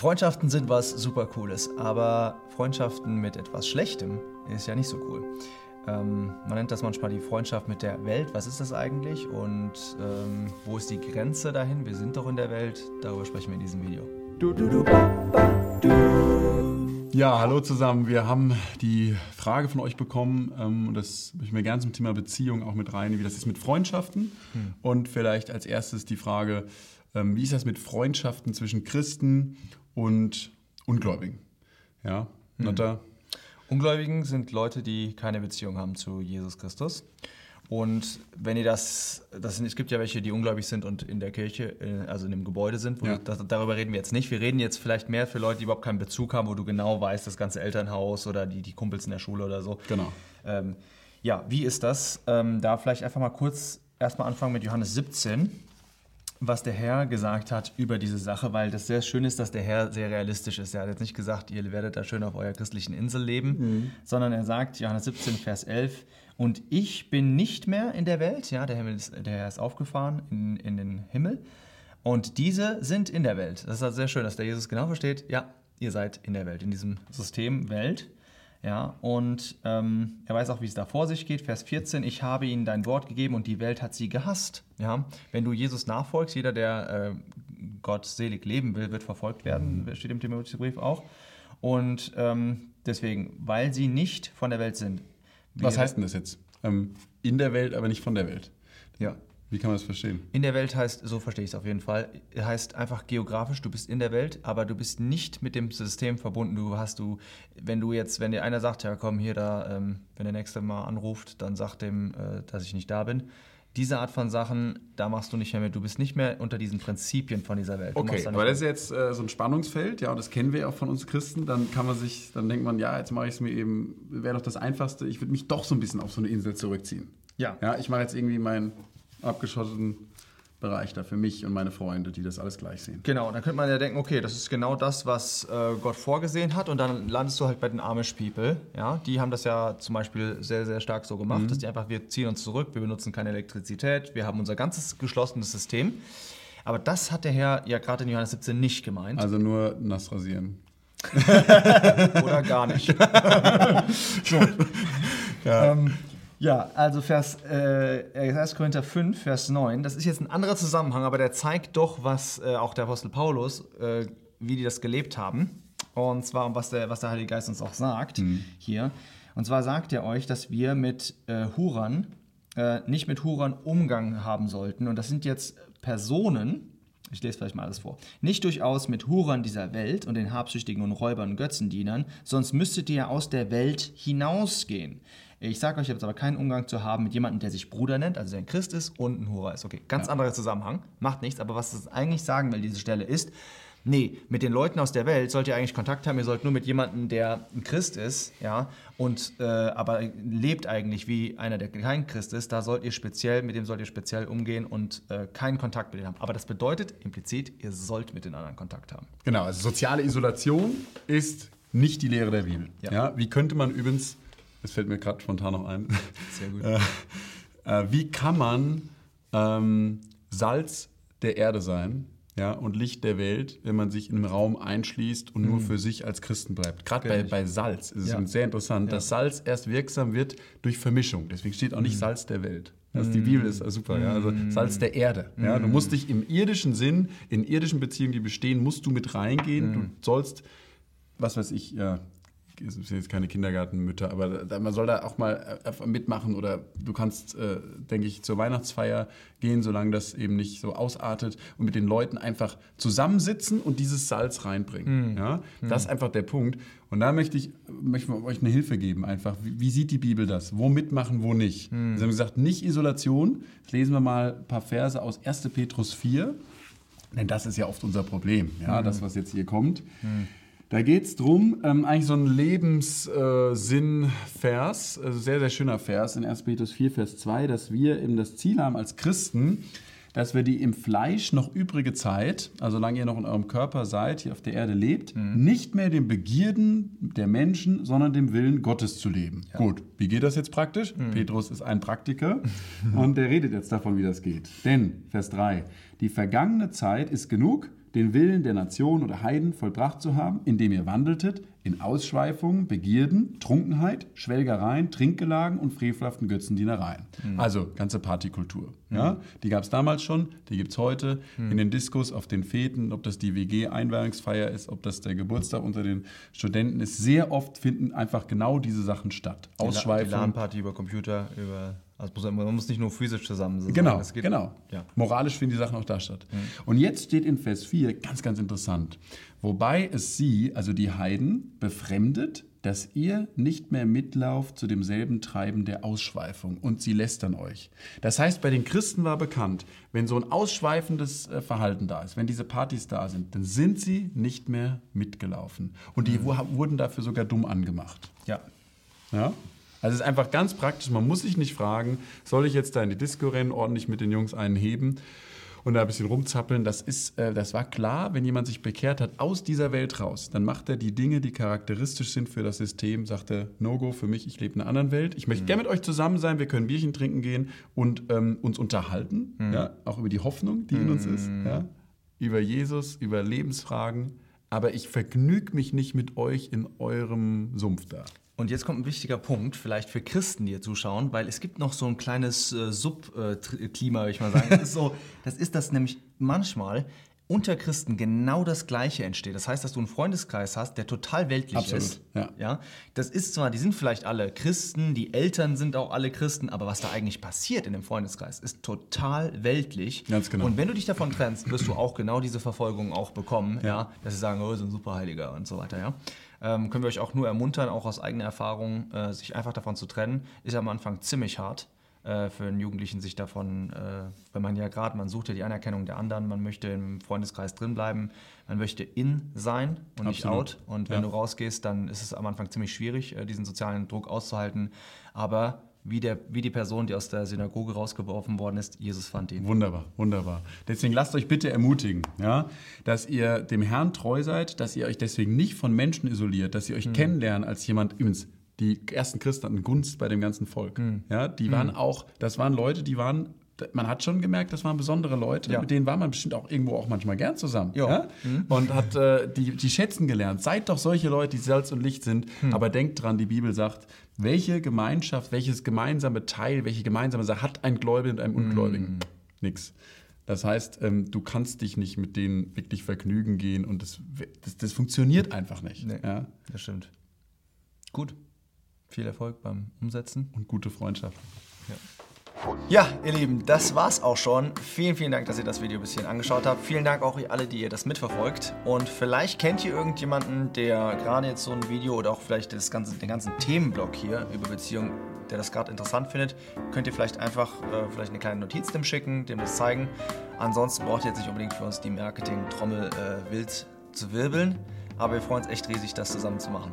Freundschaften sind was super Cooles, aber Freundschaften mit etwas Schlechtem ist ja nicht so cool. Ähm, man nennt das manchmal die Freundschaft mit der Welt. Was ist das eigentlich und ähm, wo ist die Grenze dahin? Wir sind doch in der Welt. Darüber sprechen wir in diesem Video. Du, du, du, ba, ba, ja, hallo zusammen. Wir haben die Frage von euch bekommen ähm, und das möchte ich mir gerne zum Thema Beziehung auch mit rein, wie das ist mit Freundschaften. Hm. Und vielleicht als erstes die Frage, ähm, wie ist das mit Freundschaften zwischen Christen und Ungläubigen? Ja, hm. Natta, Ungläubigen sind Leute, die keine Beziehung haben zu Jesus Christus. Und wenn ihr das, das sind, es gibt ja welche, die ungläubig sind und in der Kirche, äh, also in dem Gebäude sind, ja. das, darüber reden wir jetzt nicht. Wir reden jetzt vielleicht mehr für Leute, die überhaupt keinen Bezug haben, wo du genau weißt, das ganze Elternhaus oder die, die Kumpels in der Schule oder so. Genau. Ähm, ja, wie ist das? Ähm, da vielleicht einfach mal kurz erstmal anfangen mit Johannes 17 was der Herr gesagt hat über diese Sache, weil das sehr schön ist, dass der Herr sehr realistisch ist. Er hat jetzt nicht gesagt, ihr werdet da schön auf eurer christlichen Insel leben, mhm. sondern er sagt, Johannes 17, Vers 11, und ich bin nicht mehr in der Welt, ja, der, Himmel ist, der Herr ist aufgefahren in, in den Himmel, und diese sind in der Welt. Das ist also sehr schön, dass der Jesus genau versteht, ja, ihr seid in der Welt, in diesem System Welt. Ja, und ähm, er weiß auch, wie es da vor sich geht. Vers 14, ich habe ihnen dein Wort gegeben und die Welt hat sie gehasst. Ja, wenn du Jesus nachfolgst, jeder, der äh, Gott selig leben will, wird verfolgt werden, mhm. steht im Timotheusbrief auch. Und ähm, deswegen, weil sie nicht von der Welt sind. Was heißt denn das jetzt? Ähm, in der Welt, aber nicht von der Welt. Ja, wie kann man das verstehen? In der Welt heißt, so verstehe ich es auf jeden Fall, heißt einfach geografisch, du bist in der Welt, aber du bist nicht mit dem System verbunden. Du hast du, wenn du jetzt, wenn dir einer sagt, ja komm hier da, ähm, wenn der nächste mal anruft, dann sag dem, äh, dass ich nicht da bin. Diese Art von Sachen, da machst du nicht mehr mit. Du bist nicht mehr unter diesen Prinzipien von dieser Welt. okay, aber das ist jetzt äh, so ein Spannungsfeld, ja, und das kennen wir auch von uns Christen. Dann kann man sich, dann denkt man, ja, jetzt mache ich es mir eben, wäre doch das Einfachste. Ich würde mich doch so ein bisschen auf so eine Insel zurückziehen. Ja. Ja, ich mache jetzt irgendwie mein abgeschotteten Bereich da für mich und meine Freunde, die das alles gleich sehen. Genau, dann könnte man ja denken, okay, das ist genau das, was äh, Gott vorgesehen hat und dann landest du halt bei den Amish People. Ja? Die haben das ja zum Beispiel sehr, sehr stark so gemacht, mhm. dass die einfach, wir ziehen uns zurück, wir benutzen keine Elektrizität, wir haben unser ganzes geschlossenes System. Aber das hat der Herr ja gerade in Johannes 17 nicht gemeint. Also nur nass rasieren. Oder gar nicht. so. ja. Ähm, ja, also Vers äh, 1. Korinther 5, Vers 9, das ist jetzt ein anderer Zusammenhang, aber der zeigt doch, was äh, auch der Apostel Paulus, äh, wie die das gelebt haben. Und zwar, was der, was der Heilige Geist uns auch sagt mhm. hier. Und zwar sagt er euch, dass wir mit äh, Hurern, äh, nicht mit Hurern Umgang haben sollten. Und das sind jetzt Personen, ich lese vielleicht mal alles vor. Nicht durchaus mit Hurern dieser Welt und den Habsüchtigen und Räubern und Götzendienern, sonst müsstet ihr aus der Welt hinausgehen. Ich sage euch jetzt aber keinen Umgang zu haben mit jemandem, der sich Bruder nennt, also der ein Christ ist und ein Hurer ist. Okay, ganz ja. anderer Zusammenhang, macht nichts, aber was es eigentlich sagen will, diese Stelle ist, nee, mit den Leuten aus der Welt sollt ihr eigentlich Kontakt haben, ihr sollt nur mit jemandem, der ein Christ ist, ja, und äh, aber lebt eigentlich wie einer, der kein Christ ist, da sollt ihr speziell, mit dem sollt ihr speziell umgehen und äh, keinen Kontakt mit denen haben. Aber das bedeutet implizit, ihr sollt mit den anderen Kontakt haben. Genau, also soziale Isolation ist nicht die Lehre der Bibel. Ja. ja wie könnte man übrigens das fällt mir gerade spontan noch ein. Sehr gut. Äh, äh, wie kann man ähm, Salz der Erde sein ja, und Licht der Welt, wenn man sich in einem Raum einschließt und mhm. nur für sich als Christen bleibt? Gerade bei, bei Salz ist ja. es sehr interessant, ja. dass Salz erst wirksam wird durch Vermischung. Deswegen steht auch nicht mhm. Salz der Welt. Also die Bibel ist super, ja. Also mhm. Salz der Erde. Ja. Du musst dich im irdischen Sinn, in irdischen Beziehungen, die bestehen, musst du mit reingehen. Du sollst, was weiß ich, ja, es sind jetzt keine Kindergartenmütter, aber man soll da auch mal äh, mitmachen oder du kannst, äh, denke ich, zur Weihnachtsfeier gehen, solange das eben nicht so ausartet und mit den Leuten einfach zusammensitzen und dieses Salz reinbringen. Mhm. Ja? Das ist einfach der Punkt. Und da möchte ich, möchte ich euch eine Hilfe geben, einfach. Wie, wie sieht die Bibel das? Wo mitmachen, wo nicht? Mhm. Sie haben gesagt, nicht Isolation. Jetzt lesen wir mal ein paar Verse aus 1. Petrus 4. Denn das ist ja oft unser Problem, ja, mhm. das, was jetzt hier kommt. Mhm. Da geht es darum, ähm, eigentlich so ein Lebenssinn-Vers, äh, also sehr, sehr schöner Vers in 1. Petrus 4, Vers 2, dass wir eben das Ziel haben als Christen, dass wir die im Fleisch noch übrige Zeit, also solange ihr noch in eurem Körper seid, hier auf der Erde lebt, mhm. nicht mehr den Begierden der Menschen, sondern dem Willen Gottes zu leben. Ja. Gut, wie geht das jetzt praktisch? Mhm. Petrus ist ein Praktiker und der redet jetzt davon, wie das geht. Denn, Vers 3, die vergangene Zeit ist genug, den Willen der Nation oder Heiden vollbracht zu haben, indem ihr wandeltet in Ausschweifungen, Begierden, Trunkenheit, Schwelgereien, Trinkgelagen und frevelhaften Götzendienereien. Mhm. Also ganze Partykultur. Mhm. Ja? Die gab es damals schon, die gibt es heute mhm. in den Diskos, auf den Feten, ob das die WG-Einweihungsfeier ist, ob das der Geburtstag unter den Studenten ist. Sehr oft finden einfach genau diese Sachen statt. Ausschweifungen. Die LAN-Party über Computer, über also man muss nicht nur physisch zusammen sein. Genau, genau. Ja. Moralisch finden die Sachen auch da statt. Mhm. Und jetzt steht in Vers 4, ganz, ganz interessant, wobei es sie, also die Heiden, befremdet, dass ihr nicht mehr mitlauft zu demselben Treiben der Ausschweifung und sie lästern euch. Das heißt, bei den Christen war bekannt, wenn so ein ausschweifendes äh, Verhalten da ist, wenn diese Partys da sind, dann sind sie nicht mehr mitgelaufen. Und die mhm. wurden dafür sogar dumm angemacht. Ja. Ja? Also es ist einfach ganz praktisch. Man muss sich nicht fragen, soll ich jetzt da in die Disco rennen, ordentlich mit den Jungs einen heben und da ein bisschen rumzappeln. Das, ist, äh, das war klar, wenn jemand sich bekehrt hat aus dieser Welt raus, dann macht er die Dinge, die charakteristisch sind für das System, sagt er, No-Go für mich, ich lebe in einer anderen Welt. Ich möchte mhm. gerne mit euch zusammen sein, wir können Bierchen trinken gehen und ähm, uns unterhalten, mhm. ja, auch über die Hoffnung, die mhm. in uns ist, mhm. ja, über Jesus, über Lebensfragen. Aber ich vergnüge mich nicht mit euch in eurem Sumpf da. Und jetzt kommt ein wichtiger Punkt, vielleicht für Christen, die hier zuschauen, weil es gibt noch so ein kleines äh, Subklima, würde ich mal sagen. Das ist, so, das ist das nämlich manchmal unter Christen genau das Gleiche entsteht. Das heißt, dass du einen Freundeskreis hast, der total weltlich Absolut, ist. Ja. ja. Das ist zwar, die sind vielleicht alle Christen, die Eltern sind auch alle Christen, aber was da eigentlich passiert in dem Freundeskreis, ist total weltlich. Ganz genau. Und wenn du dich davon trennst, wirst du auch genau diese Verfolgung auch bekommen, ja, ja dass sie sagen, oh, so ein Superheiliger und so weiter, ja ähm, können wir euch auch nur ermuntern, auch aus eigener Erfahrung, äh, sich einfach davon zu trennen. Ist am Anfang ziemlich hart äh, für einen Jugendlichen, sich davon, äh, wenn man ja gerade, man sucht ja die Anerkennung der anderen, man möchte im Freundeskreis drin bleiben, man möchte in sein und Absolut. nicht out. Und wenn ja. du rausgehst, dann ist es am Anfang ziemlich schwierig, äh, diesen sozialen Druck auszuhalten. Aber wie, der, wie die Person, die aus der Synagoge rausgeworfen worden ist, Jesus fand ihn. Wunderbar, wunderbar. Deswegen lasst euch bitte ermutigen, ja, dass ihr dem Herrn treu seid, dass ihr euch deswegen nicht von Menschen isoliert, dass ihr euch mhm. kennenlernt als jemand, übrigens, die ersten Christen hatten Gunst bei dem ganzen Volk. Mhm. Ja, die waren mhm. auch, das waren Leute, die waren man hat schon gemerkt, das waren besondere Leute. Ja. Mit denen war man bestimmt auch irgendwo auch manchmal gern zusammen. Ja? Mhm. Und hat äh, die, die schätzen gelernt. Seid doch solche Leute, die Salz und Licht sind. Mhm. Aber denkt dran, die Bibel sagt, welche Gemeinschaft, welches gemeinsame Teil, welche gemeinsame Sache hat ein Gläubiger mit einem Ungläubigen? Mhm. Nix. Das heißt, ähm, du kannst dich nicht mit denen wirklich vergnügen gehen und das, das, das funktioniert einfach nicht. Nee, ja? Das stimmt. Gut. Viel Erfolg beim Umsetzen. Und gute Freundschaften. Ja. Ja, ihr Lieben, das war's auch schon. Vielen, vielen Dank, dass ihr das Video bis hierhin angeschaut habt. Vielen Dank auch alle, die ihr das mitverfolgt. Und vielleicht kennt ihr irgendjemanden, der gerade jetzt so ein Video oder auch vielleicht das ganze, den ganzen Themenblock hier über Beziehungen, der das gerade interessant findet. Könnt ihr vielleicht einfach äh, vielleicht eine kleine Notiz dem schicken, dem das zeigen. Ansonsten braucht ihr jetzt nicht unbedingt für uns die Marketing-Trommel äh, wild zu wirbeln. Aber wir freuen uns echt riesig, das zusammen zu machen.